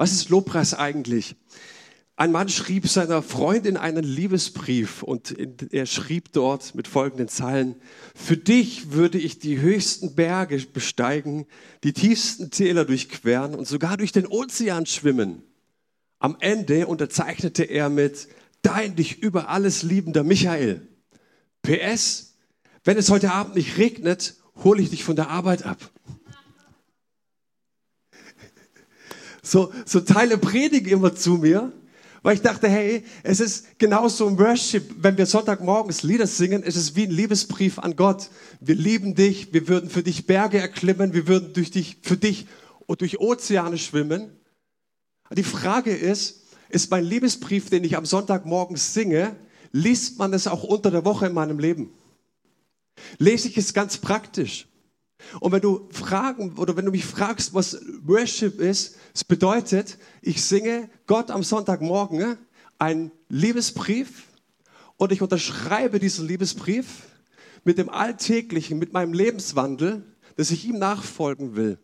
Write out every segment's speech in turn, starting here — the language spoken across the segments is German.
Was ist Lobpreis eigentlich? Ein Mann schrieb seiner Freundin einen Liebesbrief und er schrieb dort mit folgenden Zeilen, für dich würde ich die höchsten Berge besteigen, die tiefsten Täler durchqueren und sogar durch den Ozean schwimmen. Am Ende unterzeichnete er mit, dein dich über alles liebender Michael. PS, wenn es heute Abend nicht regnet, hole ich dich von der Arbeit ab. So, so Teile predigen immer zu mir weil ich dachte, hey, es ist genauso im Worship, wenn wir Sonntagmorgens Lieder singen, es ist wie ein Liebesbrief an Gott. Wir lieben dich, wir würden für dich Berge erklimmen, wir würden durch dich, für dich und durch Ozeane schwimmen. Die Frage ist, ist mein Liebesbrief, den ich am Sonntagmorgen singe, liest man es auch unter der Woche in meinem Leben? Lese ich es ganz praktisch? Und wenn du fragen oder wenn du mich fragst, was Worship ist, es bedeutet, ich singe Gott am Sonntagmorgen einen Liebesbrief und ich unterschreibe diesen Liebesbrief mit dem Alltäglichen, mit meinem Lebenswandel, dass ich ihm nachfolgen will.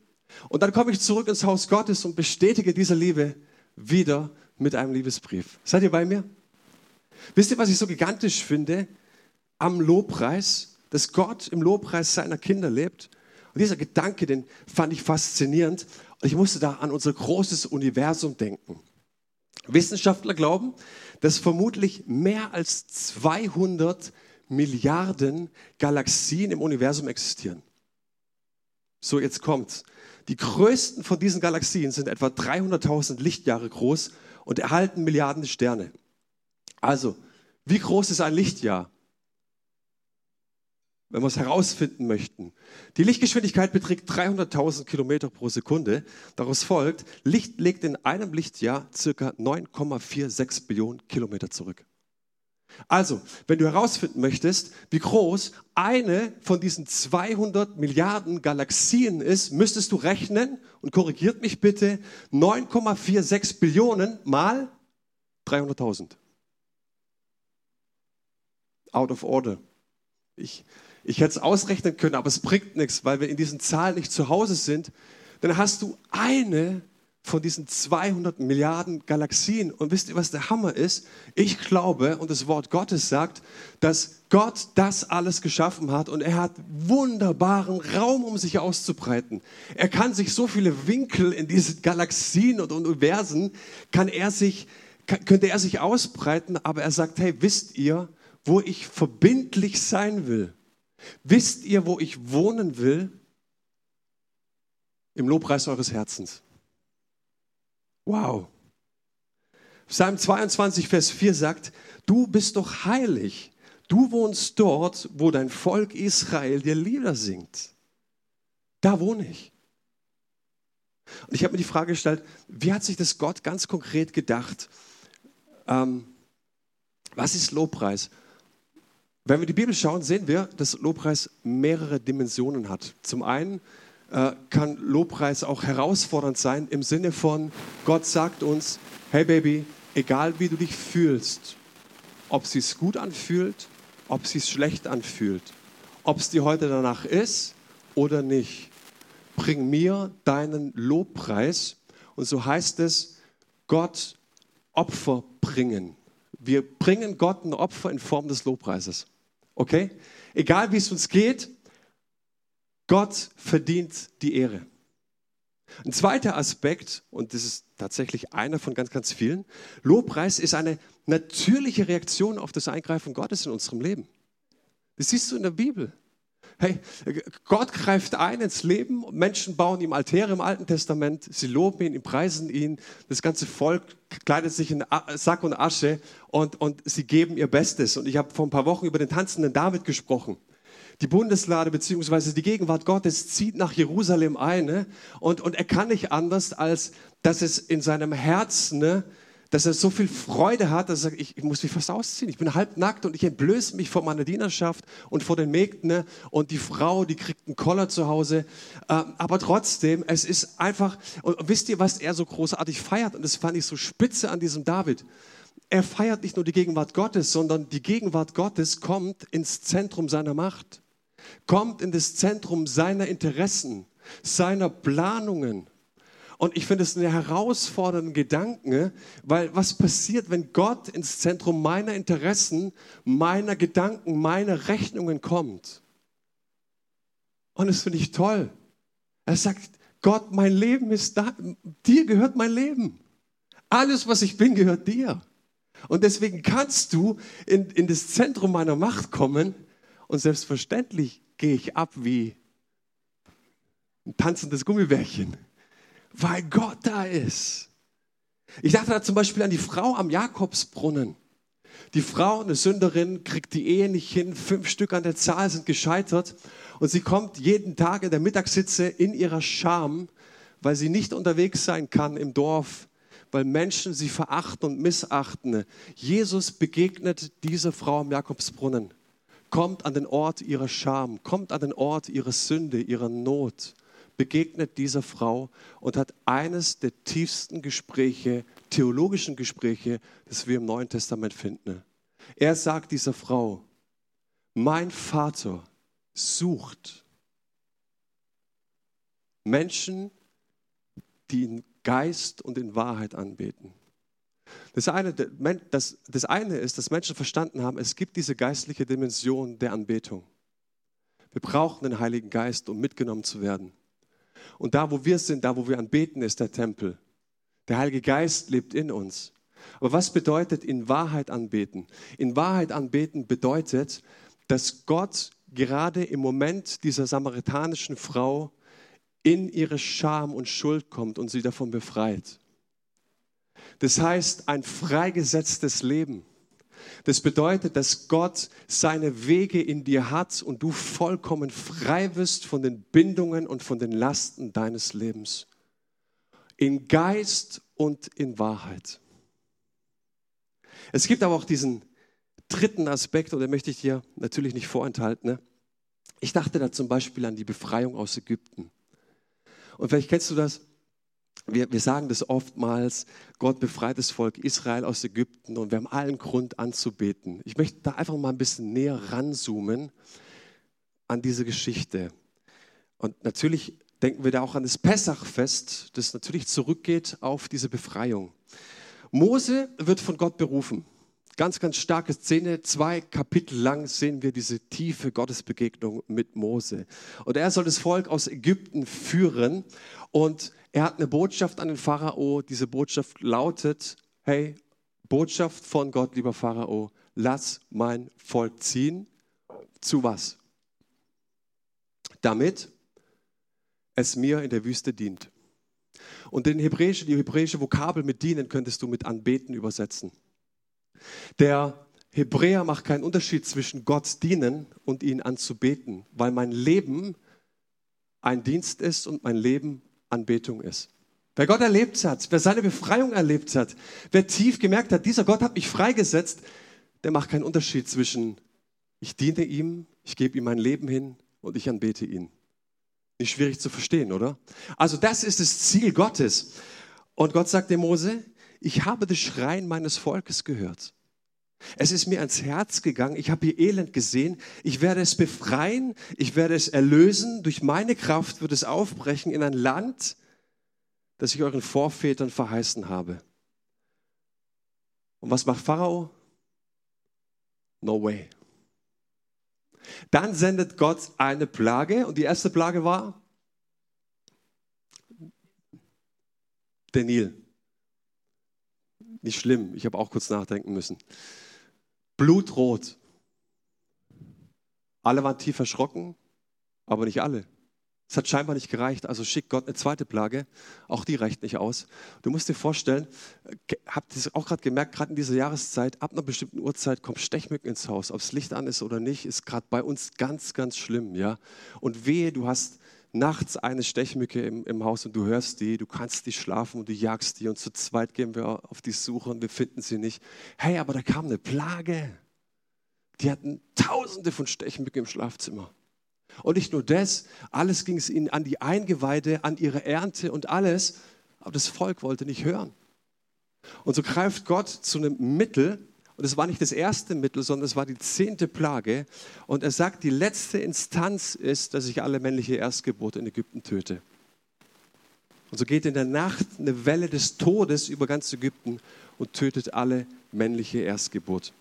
Und dann komme ich zurück ins Haus Gottes und bestätige diese Liebe wieder mit einem Liebesbrief. Seid ihr bei mir? Wisst ihr, was ich so gigantisch finde am Lobpreis, dass Gott im Lobpreis seiner Kinder lebt? Und dieser Gedanke, den fand ich faszinierend. Und ich musste da an unser großes Universum denken. Wissenschaftler glauben, dass vermutlich mehr als 200 Milliarden Galaxien im Universum existieren. So, jetzt kommt's. Die größten von diesen Galaxien sind etwa 300.000 Lichtjahre groß und erhalten Milliarden Sterne. Also, wie groß ist ein Lichtjahr? Wenn wir es herausfinden möchten. Die Lichtgeschwindigkeit beträgt 300.000 Kilometer pro Sekunde. Daraus folgt, Licht legt in einem Lichtjahr circa 9,46 Billionen Kilometer zurück. Also, wenn du herausfinden möchtest, wie groß eine von diesen 200 Milliarden Galaxien ist, müsstest du rechnen, und korrigiert mich bitte, 9,46 Billionen mal 300.000. Out of order. Ich ich hätte es ausrechnen können, aber es bringt nichts, weil wir in diesen Zahlen nicht zu Hause sind. Dann hast du eine von diesen 200 Milliarden Galaxien. Und wisst ihr, was der Hammer ist? Ich glaube, und das Wort Gottes sagt, dass Gott das alles geschaffen hat und er hat wunderbaren Raum, um sich auszubreiten. Er kann sich so viele Winkel in diesen Galaxien und Universen, kann er sich, könnte er sich ausbreiten, aber er sagt, hey, wisst ihr, wo ich verbindlich sein will? Wisst ihr, wo ich wohnen will? Im Lobpreis eures Herzens. Wow. Psalm 22, Vers 4 sagt, du bist doch heilig. Du wohnst dort, wo dein Volk Israel dir Lieder singt. Da wohne ich. Und ich habe mir die Frage gestellt, wie hat sich das Gott ganz konkret gedacht? Ähm, was ist Lobpreis? Wenn wir die Bibel schauen, sehen wir, dass Lobpreis mehrere Dimensionen hat. Zum einen äh, kann Lobpreis auch herausfordernd sein im Sinne von, Gott sagt uns, hey Baby, egal wie du dich fühlst, ob es sich gut anfühlt, ob es sich schlecht anfühlt, ob es dir heute danach ist oder nicht, bring mir deinen Lobpreis. Und so heißt es, Gott Opfer bringen. Wir bringen Gott ein Opfer in Form des Lobpreises. Okay? Egal wie es uns geht, Gott verdient die Ehre. Ein zweiter Aspekt, und das ist tatsächlich einer von ganz, ganz vielen, Lobpreis ist eine natürliche Reaktion auf das Eingreifen Gottes in unserem Leben. Das siehst du in der Bibel. Hey, Gott greift ein ins Leben, Menschen bauen ihm Altäre im Alten Testament, sie loben ihn, preisen ihn, das ganze Volk kleidet sich in Sack und Asche und, und sie geben ihr Bestes. Und ich habe vor ein paar Wochen über den tanzenden David gesprochen. Die Bundeslade beziehungsweise die Gegenwart Gottes zieht nach Jerusalem ein ne? und, und er kann nicht anders, als dass es in seinem Herzen ne, dass er so viel Freude hat, dass er sagt, ich, ich muss mich fast ausziehen. Ich bin halbnackt und ich entblöße mich vor meiner Dienerschaft und vor den Mägden. Ne? Und die Frau, die kriegt einen Koller zu Hause. Ähm, aber trotzdem, es ist einfach, und wisst ihr, was er so großartig feiert? Und das fand ich so spitze an diesem David. Er feiert nicht nur die Gegenwart Gottes, sondern die Gegenwart Gottes kommt ins Zentrum seiner Macht, kommt in das Zentrum seiner Interessen, seiner Planungen. Und ich finde es einen herausfordernden Gedanken, weil was passiert, wenn Gott ins Zentrum meiner Interessen, meiner Gedanken, meiner Rechnungen kommt? Und das finde ich toll. Er sagt, Gott, mein Leben ist da, dir gehört mein Leben. Alles, was ich bin, gehört dir. Und deswegen kannst du in, in das Zentrum meiner Macht kommen und selbstverständlich gehe ich ab wie ein tanzendes Gummibärchen, weil Gott da ist. Ich dachte da zum Beispiel an die Frau am Jakobsbrunnen. Die Frau, eine Sünderin, kriegt die Ehe nicht hin, fünf Stück an der Zahl sind gescheitert und sie kommt jeden Tag in der Mittagssitze in ihrer Scham, weil sie nicht unterwegs sein kann im Dorf, weil Menschen sie verachten und missachten. Jesus begegnet dieser Frau am Jakobsbrunnen, kommt an den Ort ihrer Scham, kommt an den Ort ihrer Sünde, ihrer Not, begegnet dieser Frau und hat eines der tiefsten Gespräche, theologischen Gespräche, das wir im Neuen Testament finden. Er sagt dieser Frau, mein Vater sucht Menschen, die ihn Geist und in Wahrheit anbeten. Das eine, das, das eine ist, dass Menschen verstanden haben, es gibt diese geistliche Dimension der Anbetung. Wir brauchen den Heiligen Geist, um mitgenommen zu werden. Und da, wo wir sind, da, wo wir anbeten, ist der Tempel. Der Heilige Geist lebt in uns. Aber was bedeutet in Wahrheit anbeten? In Wahrheit anbeten bedeutet, dass Gott gerade im Moment dieser samaritanischen Frau in ihre Scham und Schuld kommt und sie davon befreit. Das heißt, ein freigesetztes Leben. Das bedeutet, dass Gott seine Wege in dir hat und du vollkommen frei wirst von den Bindungen und von den Lasten deines Lebens. In Geist und in Wahrheit. Es gibt aber auch diesen dritten Aspekt, und den möchte ich dir natürlich nicht vorenthalten. Ne? Ich dachte da zum Beispiel an die Befreiung aus Ägypten. Und vielleicht kennst du das. Wir, wir sagen das oftmals, Gott befreit das Volk Israel aus Ägypten und wir haben allen Grund anzubeten. Ich möchte da einfach mal ein bisschen näher ranzoomen an diese Geschichte. Und natürlich denken wir da auch an das Pessachfest, das natürlich zurückgeht auf diese Befreiung. Mose wird von Gott berufen. Ganz, ganz starke Szene. Zwei Kapitel lang sehen wir diese tiefe Gottesbegegnung mit Mose. Und er soll das Volk aus Ägypten führen. Und er hat eine Botschaft an den Pharao. Diese Botschaft lautet, hey, Botschaft von Gott, lieber Pharao, lass mein Volk ziehen. Zu was? Damit es mir in der Wüste dient. Und den hebräische, die hebräische Vokabel mit dienen könntest du mit anbeten übersetzen. Der Hebräer macht keinen Unterschied zwischen Gott dienen und ihn anzubeten, weil mein Leben ein Dienst ist und mein Leben Anbetung ist. Wer Gott erlebt hat, wer seine Befreiung erlebt hat, wer tief gemerkt hat, dieser Gott hat mich freigesetzt, der macht keinen Unterschied zwischen ich diene ihm, ich gebe ihm mein Leben hin und ich anbete ihn. Nicht schwierig zu verstehen, oder? Also das ist das Ziel Gottes. Und Gott sagt dem Mose, ich habe das Schreien meines Volkes gehört. Es ist mir ans Herz gegangen, ich habe ihr Elend gesehen, ich werde es befreien, ich werde es erlösen, durch meine Kraft wird es aufbrechen in ein Land, das ich euren Vorvätern verheißen habe. Und was macht Pharao? No way. Dann sendet Gott eine Plage und die erste Plage war der Nil. Nicht schlimm, ich habe auch kurz nachdenken müssen. Blutrot. Alle waren tief erschrocken, aber nicht alle. Es hat scheinbar nicht gereicht, also schickt Gott eine zweite Plage. Auch die reicht nicht aus. Du musst dir vorstellen, habt ihr es auch gerade gemerkt, gerade in dieser Jahreszeit, ab einer bestimmten Uhrzeit kommt Stechmücken ins Haus. Ob das Licht an ist oder nicht, ist gerade bei uns ganz, ganz schlimm. Ja? Und wehe, du hast nachts eine Stechmücke im, im Haus und du hörst die, du kannst nicht schlafen und du jagst die und zu zweit gehen wir auf die Suche und wir finden sie nicht. Hey, aber da kam eine Plage. Die hatten tausende von Stechmücken im Schlafzimmer. Und nicht nur das, alles ging es ihnen an die Eingeweide, an ihre Ernte und alles, aber das Volk wollte nicht hören. Und so greift Gott zu einem Mittel, und es war nicht das erste Mittel, sondern es war die zehnte Plage. Und er sagt, die letzte Instanz ist, dass ich alle männliche Erstgebote in Ägypten töte. Und so geht in der Nacht eine Welle des Todes über ganz Ägypten und tötet alle männliche Erstgeburt.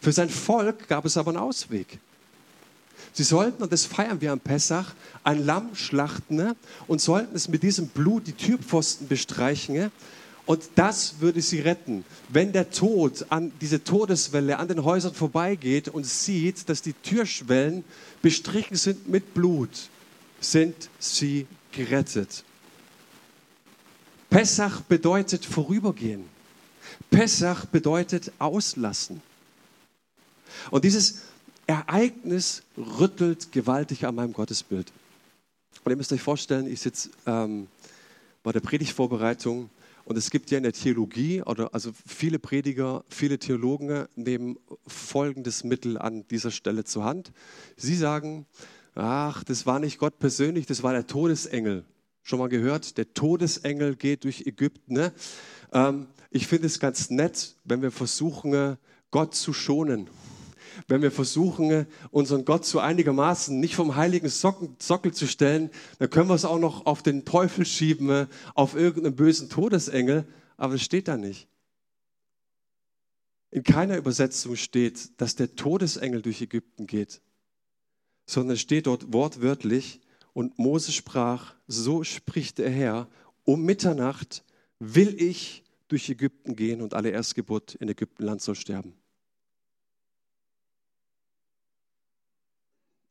Für sein Volk gab es aber einen Ausweg. Sie sollten, und das feiern wir am Pessach, ein Lamm schlachten ne? und sollten es mit diesem Blut die Türpfosten bestreichen. Und das würde sie retten. Wenn der Tod an diese Todeswelle an den Häusern vorbeigeht und sieht, dass die Türschwellen bestrichen sind mit Blut, sind sie gerettet. Pessach bedeutet vorübergehen. Pessach bedeutet auslassen. Und dieses Ereignis rüttelt gewaltig an meinem Gottesbild. Und ihr müsst euch vorstellen, ich sitze ähm, bei der Predigtvorbereitung und es gibt ja in der Theologie, oder also viele Prediger, viele Theologen nehmen folgendes Mittel an dieser Stelle zur Hand. Sie sagen, ach, das war nicht Gott persönlich, das war der Todesengel. Schon mal gehört, der Todesengel geht durch Ägypten. Ne? Ähm, ich finde es ganz nett, wenn wir versuchen, Gott zu schonen wenn wir versuchen, unseren Gott so einigermaßen nicht vom heiligen Sockel zu stellen, dann können wir es auch noch auf den Teufel schieben, auf irgendeinen bösen Todesengel, aber es steht da nicht. In keiner Übersetzung steht, dass der Todesengel durch Ägypten geht, sondern es steht dort wortwörtlich, und Mose sprach, so spricht der Herr, um Mitternacht will ich durch Ägypten gehen und alle Erstgeburt in Ägyptenland soll sterben.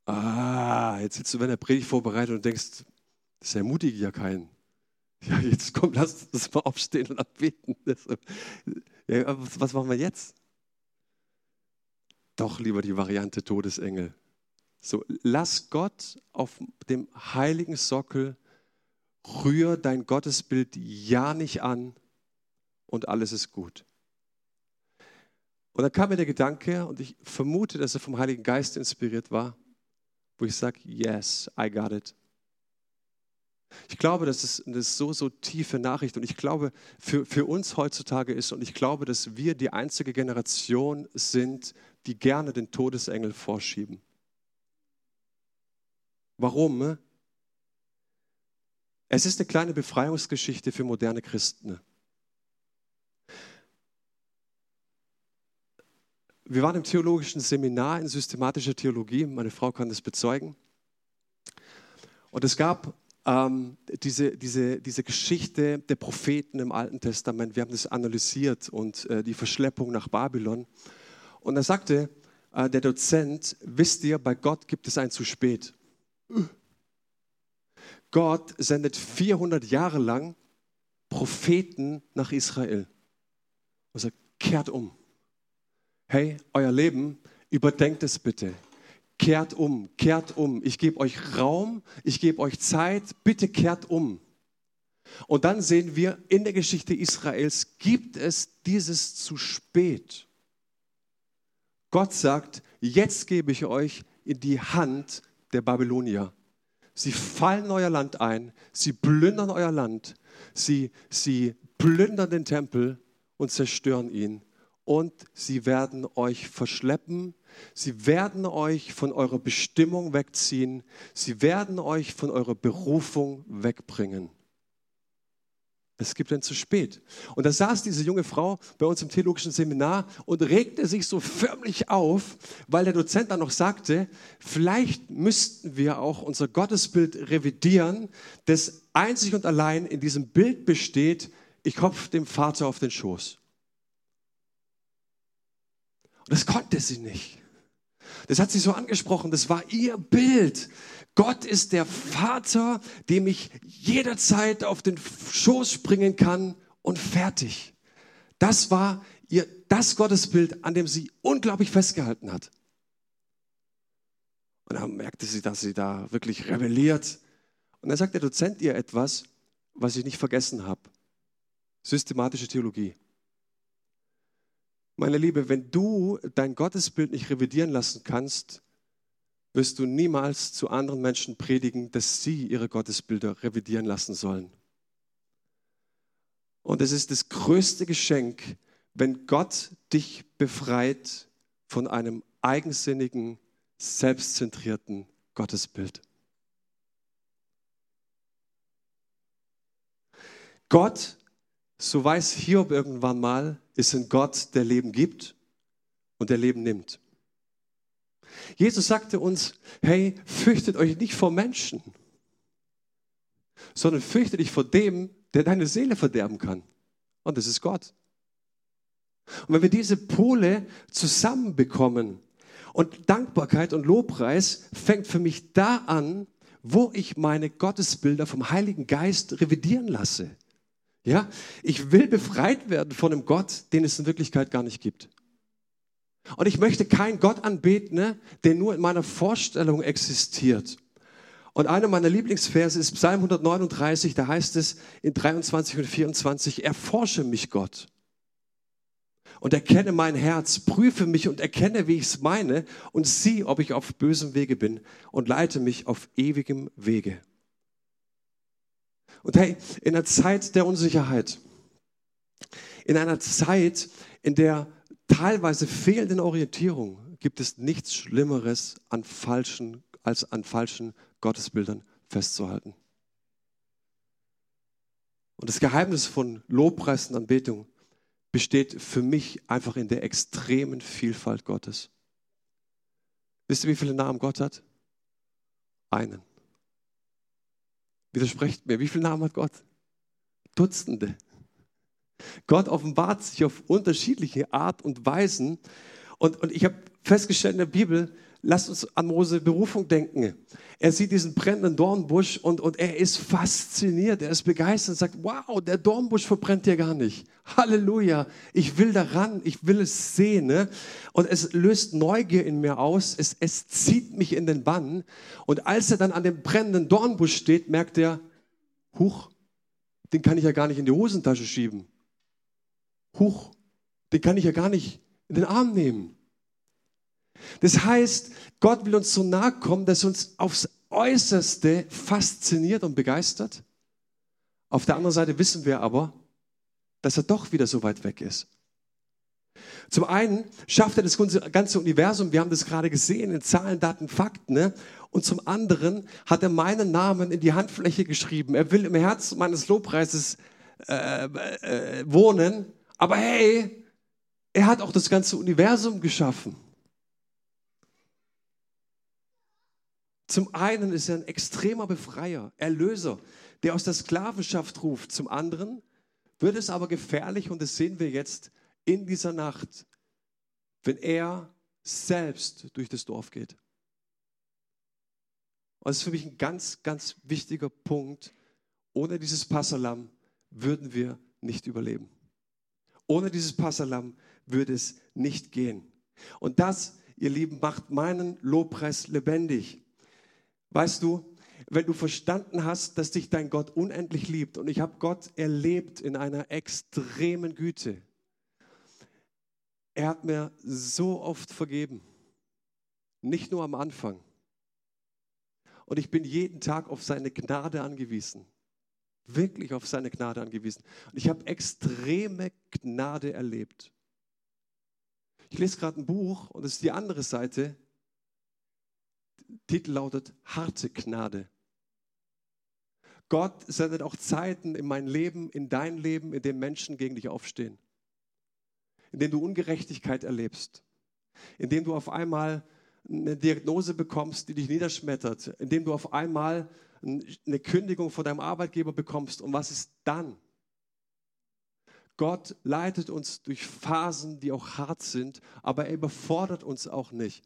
Ah, jetzt sitzt du bei der Predigt vorbereitet und denkst, das ermutigt ja keinen. Ja, jetzt komm, lass uns mal aufstehen und abbeten. Ja, was, was machen wir jetzt? Doch lieber die Variante Todesengel. So, lass Gott auf dem heiligen Sockel, rühr dein Gottesbild ja nicht an und alles ist gut. Und dann kam mir der Gedanke, und ich vermute, dass er vom Heiligen Geist inspiriert war, wo ich sage, yes, I got it. Ich glaube, das ist eine so, so tiefe Nachricht und ich glaube, für, für uns heutzutage ist und ich glaube, dass wir die einzige Generation sind, die gerne den Todesengel vorschieben. Warum? Es ist eine kleine Befreiungsgeschichte für moderne Christen. Wir waren im theologischen Seminar in systematischer Theologie, meine Frau kann das bezeugen. Und es gab ähm, diese, diese, diese Geschichte der Propheten im Alten Testament, wir haben das analysiert und äh, die Verschleppung nach Babylon. Und da sagte äh, der Dozent, wisst ihr, bei Gott gibt es ein zu spät. Gott sendet 400 Jahre lang Propheten nach Israel und sagt, kehrt um hey, euer Leben, überdenkt es bitte. Kehrt um, kehrt um. Ich gebe euch Raum, ich gebe euch Zeit, bitte kehrt um. Und dann sehen wir, in der Geschichte Israels gibt es dieses zu spät. Gott sagt, jetzt gebe ich euch in die Hand der Babylonier. Sie fallen euer Land ein, sie plündern euer Land, sie, sie plündern den Tempel und zerstören ihn und sie werden euch verschleppen, sie werden euch von eurer Bestimmung wegziehen, sie werden euch von eurer Berufung wegbringen. Es gibt ein zu spät. Und da saß diese junge Frau bei uns im theologischen Seminar und regte sich so förmlich auf, weil der Dozent dann noch sagte, vielleicht müssten wir auch unser Gottesbild revidieren, das einzig und allein in diesem Bild besteht, ich hopfe dem Vater auf den Schoß. Und das konnte sie nicht. Das hat sie so angesprochen, das war ihr Bild. Gott ist der Vater, dem ich jederzeit auf den Schoß springen kann und fertig. Das war ihr das Gottesbild, an dem sie unglaublich festgehalten hat. Und dann merkte sie, dass sie da wirklich rebelliert. Und dann sagt der Dozent ihr etwas, was ich nicht vergessen habe. Systematische Theologie. Meine Liebe, wenn du dein Gottesbild nicht revidieren lassen kannst, wirst du niemals zu anderen Menschen predigen, dass sie ihre Gottesbilder revidieren lassen sollen. Und es ist das größte Geschenk, wenn Gott dich befreit von einem eigensinnigen, selbstzentrierten Gottesbild. Gott, so weiß Hiob irgendwann mal, ist ein Gott, der Leben gibt und der Leben nimmt. Jesus sagte uns, hey, fürchtet euch nicht vor Menschen, sondern fürchtet dich vor dem, der deine Seele verderben kann. Und das ist Gott. Und wenn wir diese Pole zusammenbekommen und Dankbarkeit und Lobpreis fängt für mich da an, wo ich meine Gottesbilder vom Heiligen Geist revidieren lasse. Ja, ich will befreit werden von einem Gott, den es in Wirklichkeit gar nicht gibt. Und ich möchte keinen Gott anbeten, ne, der nur in meiner Vorstellung existiert. Und einer meiner Lieblingsverse ist Psalm 139, da heißt es in 23 und 24, erforsche mich Gott und erkenne mein Herz, prüfe mich und erkenne, wie ich es meine und sieh, ob ich auf bösem Wege bin und leite mich auf ewigem Wege. Und hey, in einer Zeit der Unsicherheit, in einer Zeit, in der teilweise fehlenden Orientierung, gibt es nichts Schlimmeres an falschen, als an falschen Gottesbildern festzuhalten. Und das Geheimnis von Lobpreis und Anbetung besteht für mich einfach in der extremen Vielfalt Gottes. Wisst ihr, wie viele Namen Gott hat? Einen. Widersprecht mir, wie viele Namen hat Gott? Dutzende. Gott offenbart sich auf unterschiedliche Art und Weisen. Und, und ich habe festgestellt in der Bibel, lasst uns an Mose Berufung denken. Er sieht diesen brennenden Dornbusch und, und er ist fasziniert, er ist begeistert und sagt, wow, der Dornbusch verbrennt ja gar nicht. Halleluja, ich will daran, ich will es sehen. Ne? Und es löst Neugier in mir aus, es, es zieht mich in den Bann. Und als er dann an dem brennenden Dornbusch steht, merkt er, huch, den kann ich ja gar nicht in die Hosentasche schieben. Huch, den kann ich ja gar nicht in den Arm nehmen. Das heißt, Gott will uns so nahe kommen, dass uns aufs Äußerste fasziniert und begeistert. Auf der anderen Seite wissen wir aber, dass er doch wieder so weit weg ist. Zum einen schafft er das ganze Universum, wir haben das gerade gesehen in Zahlen, Daten, Fakten. Ne? Und zum anderen hat er meinen Namen in die Handfläche geschrieben. Er will im Herzen meines Lobpreises äh, äh, wohnen. Aber hey, er hat auch das ganze Universum geschaffen. Zum einen ist er ein extremer Befreier, Erlöser, der aus der Sklavenschaft ruft. Zum anderen wird es aber gefährlich, und das sehen wir jetzt in dieser Nacht, wenn er selbst durch das Dorf geht. Und das ist für mich ein ganz, ganz wichtiger Punkt. Ohne dieses Passalam würden wir nicht überleben. Ohne dieses Passalam würde es nicht gehen. Und das, ihr Lieben, macht meinen Lobpreis lebendig. Weißt du, wenn du verstanden hast, dass dich dein Gott unendlich liebt und ich habe Gott erlebt in einer extremen Güte. Er hat mir so oft vergeben, nicht nur am Anfang. Und ich bin jeden Tag auf seine Gnade angewiesen, wirklich auf seine Gnade angewiesen. Und ich habe extreme Gnade erlebt. Ich lese gerade ein Buch und es ist die andere Seite Titel lautet Harte Gnade. Gott sendet auch Zeiten in mein Leben, in dein Leben, in dem Menschen gegen dich aufstehen. In dem du Ungerechtigkeit erlebst. In dem du auf einmal eine Diagnose bekommst, die dich niederschmettert. In dem du auf einmal eine Kündigung von deinem Arbeitgeber bekommst. Und was ist dann? Gott leitet uns durch Phasen, die auch hart sind, aber er überfordert uns auch nicht.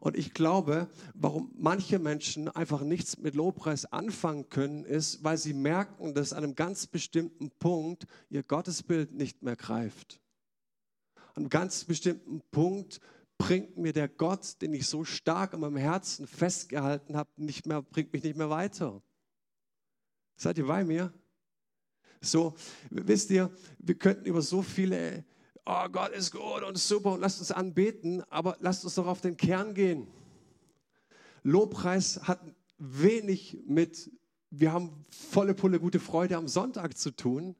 Und ich glaube, warum manche Menschen einfach nichts mit Lobpreis anfangen können, ist, weil sie merken, dass an einem ganz bestimmten Punkt ihr Gottesbild nicht mehr greift. An einem ganz bestimmten Punkt bringt mir der Gott, den ich so stark in meinem Herzen festgehalten habe, nicht mehr, bringt mich nicht mehr weiter. Seid ihr bei mir? So, wisst ihr, wir könnten über so viele, oh Gott ist gut und super und lasst uns anbeten, aber lasst uns doch auf den Kern gehen. Lobpreis hat wenig mit, wir haben volle Pulle gute Freude am Sonntag zu tun,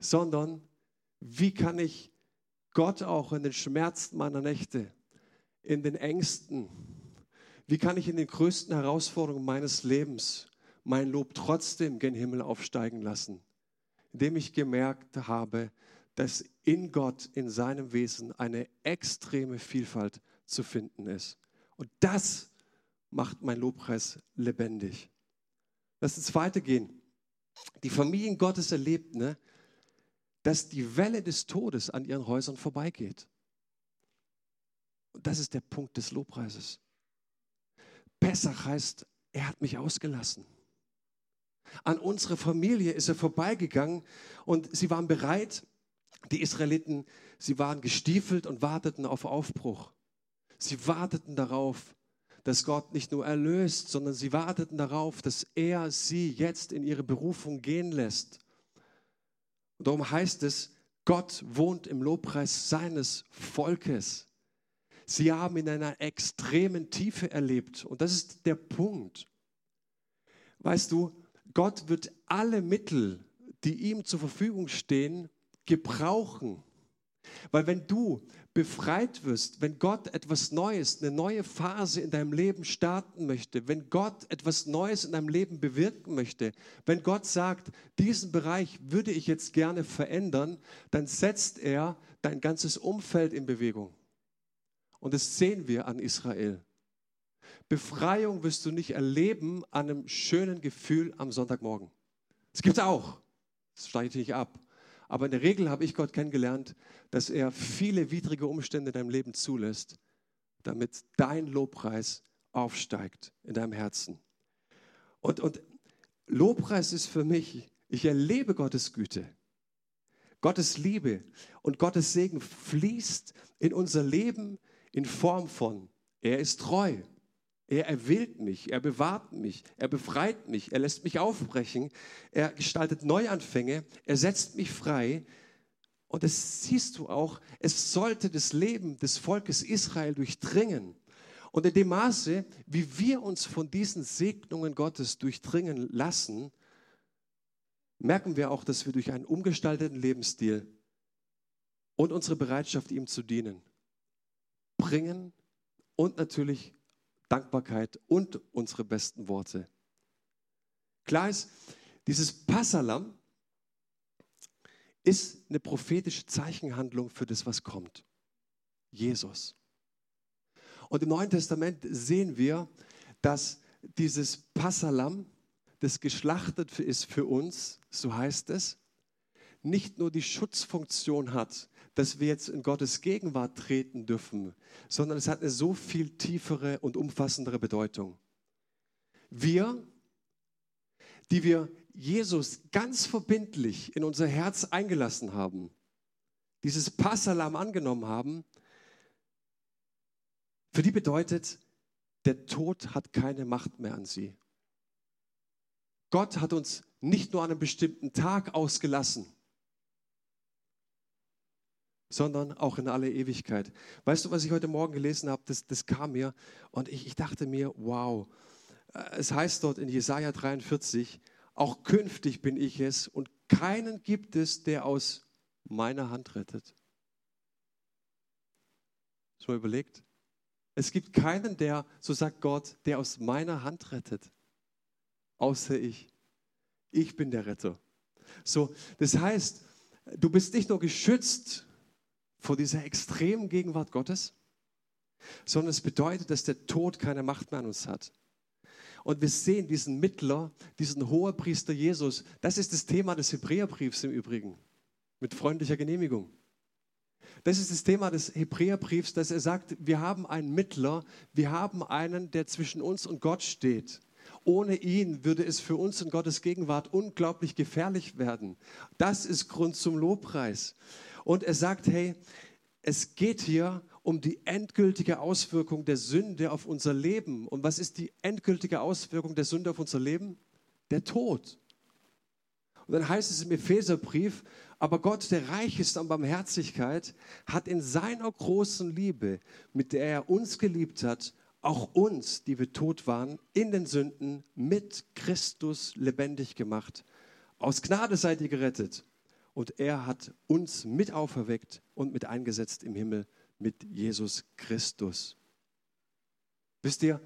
sondern wie kann ich Gott auch in den Schmerzen meiner Nächte, in den Ängsten, wie kann ich in den größten Herausforderungen meines Lebens mein Lob trotzdem gen Himmel aufsteigen lassen? Indem ich gemerkt habe, dass in Gott, in seinem Wesen eine extreme Vielfalt zu finden ist. Und das macht mein Lobpreis lebendig. Lass uns weitergehen. Die Familien Gottes erlebt, ne, dass die Welle des Todes an ihren Häusern vorbeigeht. Und das ist der Punkt des Lobpreises. Pessach heißt, er hat mich ausgelassen. An unsere Familie ist er vorbeigegangen und sie waren bereit, die Israeliten, sie waren gestiefelt und warteten auf Aufbruch. Sie warteten darauf, dass Gott nicht nur erlöst, sondern sie warteten darauf, dass er sie jetzt in ihre Berufung gehen lässt. Und darum heißt es, Gott wohnt im Lobpreis seines Volkes. Sie haben in einer extremen Tiefe erlebt. Und das ist der Punkt. Weißt du, Gott wird alle Mittel, die ihm zur Verfügung stehen, gebrauchen. Weil wenn du befreit wirst, wenn Gott etwas Neues, eine neue Phase in deinem Leben starten möchte, wenn Gott etwas Neues in deinem Leben bewirken möchte, wenn Gott sagt, diesen Bereich würde ich jetzt gerne verändern, dann setzt er dein ganzes Umfeld in Bewegung. Und das sehen wir an Israel. Befreiung wirst du nicht erleben an einem schönen Gefühl am Sonntagmorgen. Das gibt es auch. Das steige ich nicht ab. Aber in der Regel habe ich Gott kennengelernt, dass er viele widrige Umstände in deinem Leben zulässt, damit dein Lobpreis aufsteigt in deinem Herzen. Und, und Lobpreis ist für mich, ich erlebe Gottes Güte. Gottes Liebe und Gottes Segen fließt in unser Leben in Form von, er ist treu, er erwählt mich, er bewahrt mich, er befreit mich, er lässt mich aufbrechen, er gestaltet Neuanfänge, er setzt mich frei. Und das siehst du auch, es sollte das Leben des Volkes Israel durchdringen. Und in dem Maße, wie wir uns von diesen Segnungen Gottes durchdringen lassen, merken wir auch, dass wir durch einen umgestalteten Lebensstil und unsere Bereitschaft, ihm zu dienen, bringen und natürlich Dankbarkeit und unsere besten Worte. Klar ist, dieses Passalam ist eine prophetische Zeichenhandlung für das, was kommt. Jesus. Und im Neuen Testament sehen wir, dass dieses Passalam, das geschlachtet ist für uns, so heißt es, nicht nur die Schutzfunktion hat, dass wir jetzt in Gottes Gegenwart treten dürfen, sondern es hat eine so viel tiefere und umfassendere Bedeutung. Wir, die wir Jesus ganz verbindlich in unser Herz eingelassen haben, dieses Passalam angenommen haben, für die bedeutet, der Tod hat keine Macht mehr an sie. Gott hat uns nicht nur an einem bestimmten Tag ausgelassen, sondern auch in alle Ewigkeit. Weißt du, was ich heute Morgen gelesen habe? Das, das kam mir und ich, ich dachte mir, wow. Äh, es heißt dort in Jesaja 43, auch künftig bin ich es und keinen gibt es, der aus meiner Hand rettet. Hast du mal überlegt? Es gibt keinen, der, so sagt Gott, der aus meiner Hand rettet, außer ich. Ich bin der Retter. So, das heißt, du bist nicht nur geschützt vor dieser extremen Gegenwart Gottes, sondern es bedeutet, dass der Tod keine Macht mehr an uns hat. Und wir sehen diesen Mittler, diesen Hohepriester Jesus. Das ist das Thema des Hebräerbriefs im Übrigen, mit freundlicher Genehmigung. Das ist das Thema des Hebräerbriefs, dass er sagt, wir haben einen Mittler, wir haben einen, der zwischen uns und Gott steht. Ohne ihn würde es für uns in Gottes Gegenwart unglaublich gefährlich werden. Das ist Grund zum Lobpreis. Und er sagt, hey, es geht hier um die endgültige Auswirkung der Sünde auf unser Leben. Und was ist die endgültige Auswirkung der Sünde auf unser Leben? Der Tod. Und dann heißt es im Epheserbrief, aber Gott, der reich ist an Barmherzigkeit, hat in seiner großen Liebe, mit der er uns geliebt hat, auch uns, die wir tot waren, in den Sünden mit Christus lebendig gemacht. Aus Gnade seid ihr gerettet und er hat uns mit auferweckt und mit eingesetzt im Himmel mit Jesus Christus. Wisst ihr,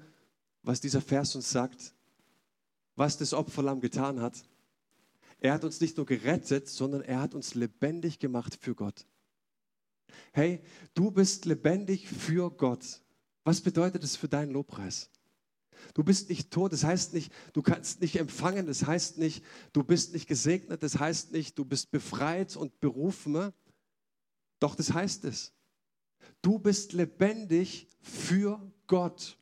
was dieser Vers uns sagt? Was das Opferlamm getan hat? Er hat uns nicht nur gerettet, sondern er hat uns lebendig gemacht für Gott. Hey, du bist lebendig für Gott. Was bedeutet das für deinen Lobpreis? Du bist nicht tot, das heißt nicht, du kannst nicht empfangen, das heißt nicht, du bist nicht gesegnet, das heißt nicht, du bist befreit und berufen. Doch das heißt es. Du bist lebendig für Gott.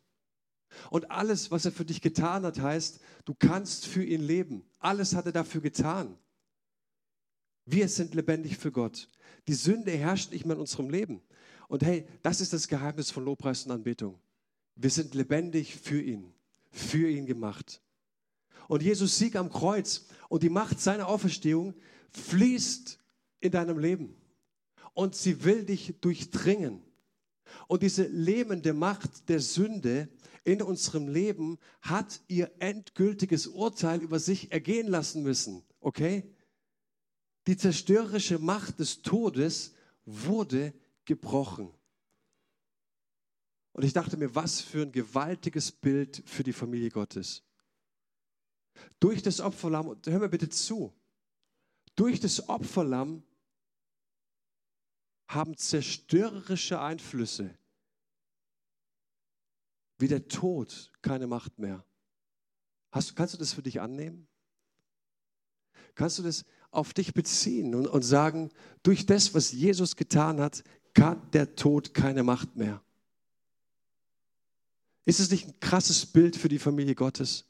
Und alles, was er für dich getan hat, heißt, du kannst für ihn leben. Alles hat er dafür getan. Wir sind lebendig für Gott. Die Sünde herrscht nicht mehr in unserem Leben. Und hey, das ist das Geheimnis von Lobpreis und Anbetung. Wir sind lebendig für ihn, für ihn gemacht. Und Jesus Sieg am Kreuz und die Macht seiner Auferstehung fließt in deinem Leben. Und sie will dich durchdringen. Und diese lähmende Macht der Sünde in unserem Leben hat ihr endgültiges Urteil über sich ergehen lassen müssen. Okay? Die zerstörerische Macht des Todes wurde gebrochen. Und ich dachte mir, was für ein gewaltiges Bild für die Familie Gottes. Durch das Opferlamm, hör mir bitte zu, durch das Opferlamm haben zerstörerische Einflüsse wie der Tod keine Macht mehr. Hast, kannst du das für dich annehmen? Kannst du das auf dich beziehen und, und sagen, durch das, was Jesus getan hat, kann der Tod keine Macht mehr? Ist es nicht ein krasses Bild für die Familie Gottes?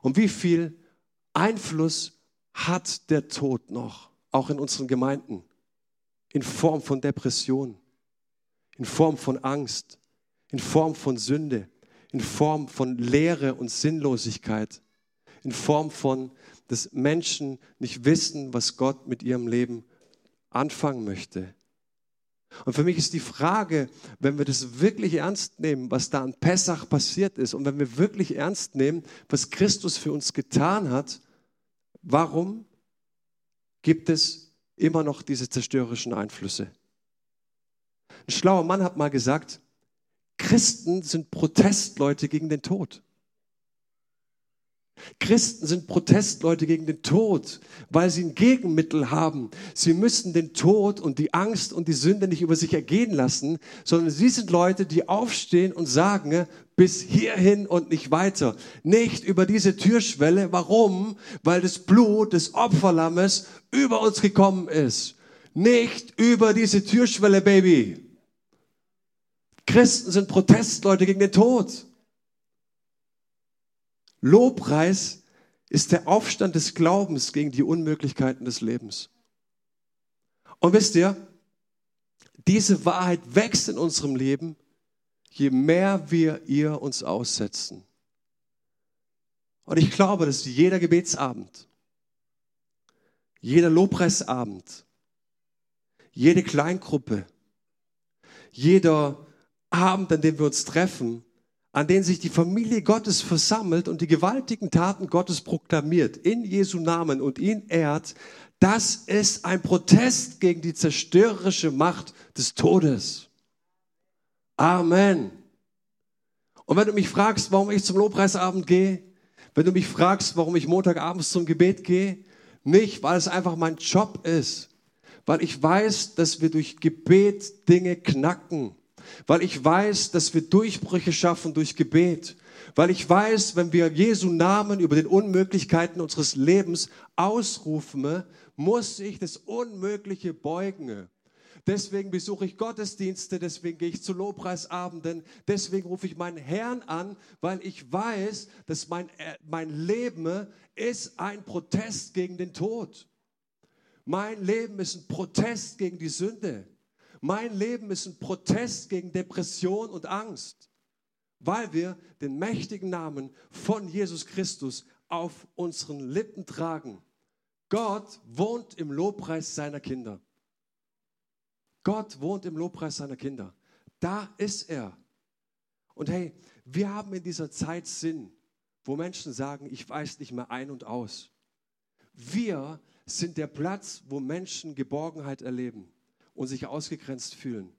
Und wie viel Einfluss hat der Tod noch, auch in unseren Gemeinden, in Form von Depression, in Form von Angst, in Form von Sünde, in Form von Leere und Sinnlosigkeit, in Form von, dass Menschen nicht wissen, was Gott mit ihrem Leben anfangen möchte. Und für mich ist die Frage, wenn wir das wirklich ernst nehmen, was da an Pessach passiert ist, und wenn wir wirklich ernst nehmen, was Christus für uns getan hat, warum gibt es immer noch diese zerstörerischen Einflüsse? Ein schlauer Mann hat mal gesagt, Christen sind Protestleute gegen den Tod. Christen sind Protestleute gegen den Tod, weil sie ein Gegenmittel haben. Sie müssen den Tod und die Angst und die Sünde nicht über sich ergehen lassen, sondern sie sind Leute, die aufstehen und sagen, bis hierhin und nicht weiter. Nicht über diese Türschwelle. Warum? Weil das Blut des Opferlammes über uns gekommen ist. Nicht über diese Türschwelle, Baby. Christen sind Protestleute gegen den Tod. Lobpreis ist der Aufstand des Glaubens gegen die Unmöglichkeiten des Lebens. Und wisst ihr, diese Wahrheit wächst in unserem Leben, je mehr wir ihr uns aussetzen. Und ich glaube, dass jeder Gebetsabend, jeder Lobpreisabend, jede Kleingruppe, jeder Abend, an dem wir uns treffen, an dem sich die Familie Gottes versammelt und die gewaltigen Taten Gottes proklamiert, in Jesu Namen und ihn ehrt, das ist ein Protest gegen die zerstörerische Macht des Todes. Amen. Und wenn du mich fragst, warum ich zum Lobpreisabend gehe, wenn du mich fragst, warum ich Montagabends zum Gebet gehe, nicht, weil es einfach mein Job ist, weil ich weiß, dass wir durch Gebet Dinge knacken weil ich weiß, dass wir Durchbrüche schaffen durch Gebet, weil ich weiß, wenn wir Jesu Namen über den Unmöglichkeiten unseres Lebens ausrufen, muss ich das Unmögliche beugen. Deswegen besuche ich Gottesdienste, deswegen gehe ich zu Lobpreisabenden, deswegen rufe ich meinen Herrn an, weil ich weiß, dass mein, äh, mein Leben ist ein Protest gegen den Tod. Mein Leben ist ein Protest gegen die Sünde. Mein Leben ist ein Protest gegen Depression und Angst, weil wir den mächtigen Namen von Jesus Christus auf unseren Lippen tragen. Gott wohnt im Lobpreis seiner Kinder. Gott wohnt im Lobpreis seiner Kinder. Da ist er. Und hey, wir haben in dieser Zeit Sinn, wo Menschen sagen, ich weiß nicht mehr ein und aus. Wir sind der Platz, wo Menschen Geborgenheit erleben und sich ausgegrenzt fühlen.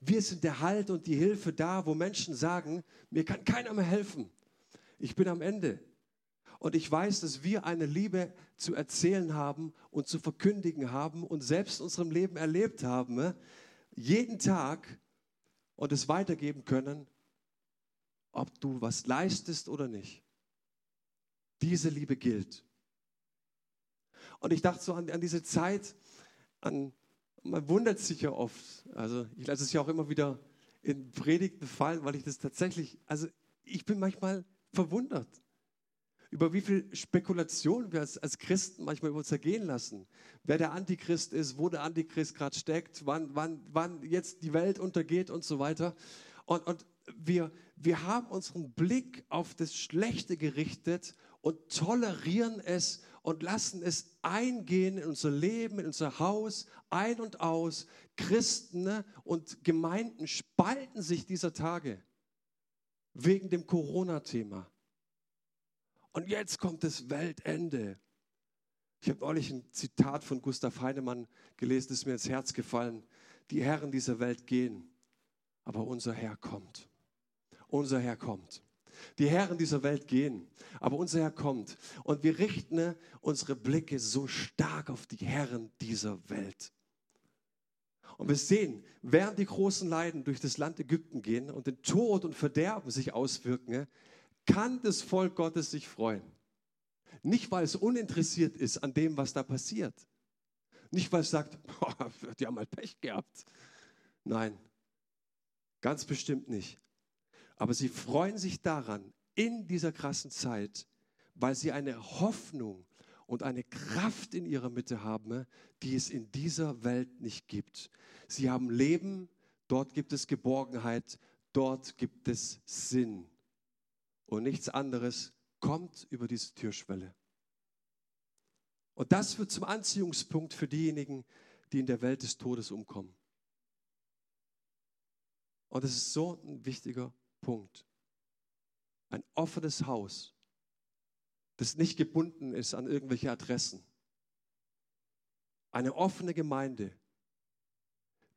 Wir sind der Halt und die Hilfe da, wo Menschen sagen, mir kann keiner mehr helfen. Ich bin am Ende. Und ich weiß, dass wir eine Liebe zu erzählen haben und zu verkündigen haben und selbst in unserem Leben erlebt haben, ne? jeden Tag und es weitergeben können, ob du was leistest oder nicht. Diese Liebe gilt. Und ich dachte so an, an diese Zeit, an, man wundert sich ja oft. Also ich lasse es ja auch immer wieder in Predigten fallen, weil ich das tatsächlich, also ich bin manchmal verwundert über wie viel Spekulation wir als, als Christen manchmal über uns ergehen lassen. Wer der Antichrist ist, wo der Antichrist gerade steckt, wann, wann, wann jetzt die Welt untergeht und so weiter. Und, und wir, wir haben unseren Blick auf das Schlechte gerichtet und tolerieren es und lassen es eingehen in unser Leben, in unser Haus, ein und aus. Christen ne, und Gemeinden spalten sich dieser Tage wegen dem Corona-Thema. Und jetzt kommt das Weltende. Ich habe neulich ein Zitat von Gustav Heinemann gelesen, das ist mir ins Herz gefallen. Die Herren dieser Welt gehen, aber unser Herr kommt. Unser Herr kommt. Die Herren dieser Welt gehen, aber unser Herr kommt. Und wir richten unsere Blicke so stark auf die Herren dieser Welt. Und wir sehen, während die großen Leiden durch das Land Ägypten gehen und den Tod und Verderben sich auswirken, kann das Volk Gottes sich freuen. Nicht, weil es uninteressiert ist an dem, was da passiert. Nicht, weil es sagt, boah, die haben mal Pech gehabt. Nein, ganz bestimmt nicht. Aber sie freuen sich daran, in dieser krassen Zeit, weil sie eine Hoffnung und eine Kraft in ihrer Mitte haben, die es in dieser Welt nicht gibt. Sie haben Leben, dort gibt es Geborgenheit, dort gibt es Sinn und nichts anderes kommt über diese Türschwelle. Und das wird zum Anziehungspunkt für diejenigen, die in der Welt des Todes umkommen. Und es ist so ein wichtiger Punkt. Ein offenes Haus, das nicht gebunden ist an irgendwelche Adressen. Eine offene Gemeinde,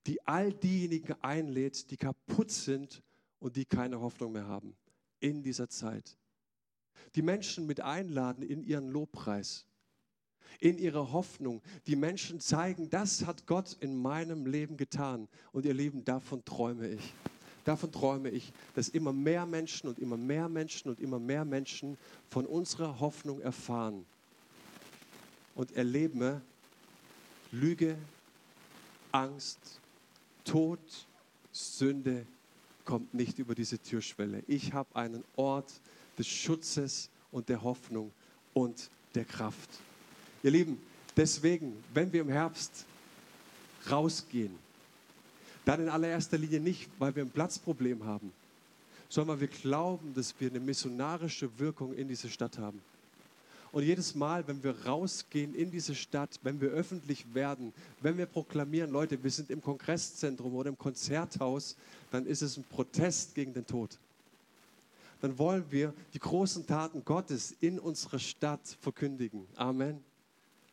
die all diejenigen einlädt, die kaputt sind und die keine Hoffnung mehr haben in dieser Zeit. Die Menschen mit einladen in ihren Lobpreis, in ihre Hoffnung. Die Menschen zeigen, das hat Gott in meinem Leben getan. Und ihr Lieben, davon träume ich. Davon träume ich, dass immer mehr Menschen und immer mehr Menschen und immer mehr Menschen von unserer Hoffnung erfahren und erleben Lüge, Angst, Tod, Sünde, kommt nicht über diese Türschwelle. Ich habe einen Ort des Schutzes und der Hoffnung und der Kraft. Ihr Lieben, deswegen, wenn wir im Herbst rausgehen, dann in allererster Linie nicht, weil wir ein Platzproblem haben, sondern weil wir glauben, dass wir eine missionarische Wirkung in dieser Stadt haben. Und jedes Mal, wenn wir rausgehen in diese Stadt, wenn wir öffentlich werden, wenn wir proklamieren, Leute, wir sind im Kongresszentrum oder im Konzerthaus, dann ist es ein Protest gegen den Tod. Dann wollen wir die großen Taten Gottes in unserer Stadt verkündigen. Amen.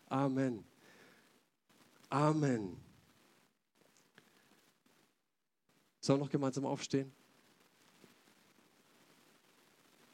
Amen. Amen. Sollen wir noch gemeinsam aufstehen?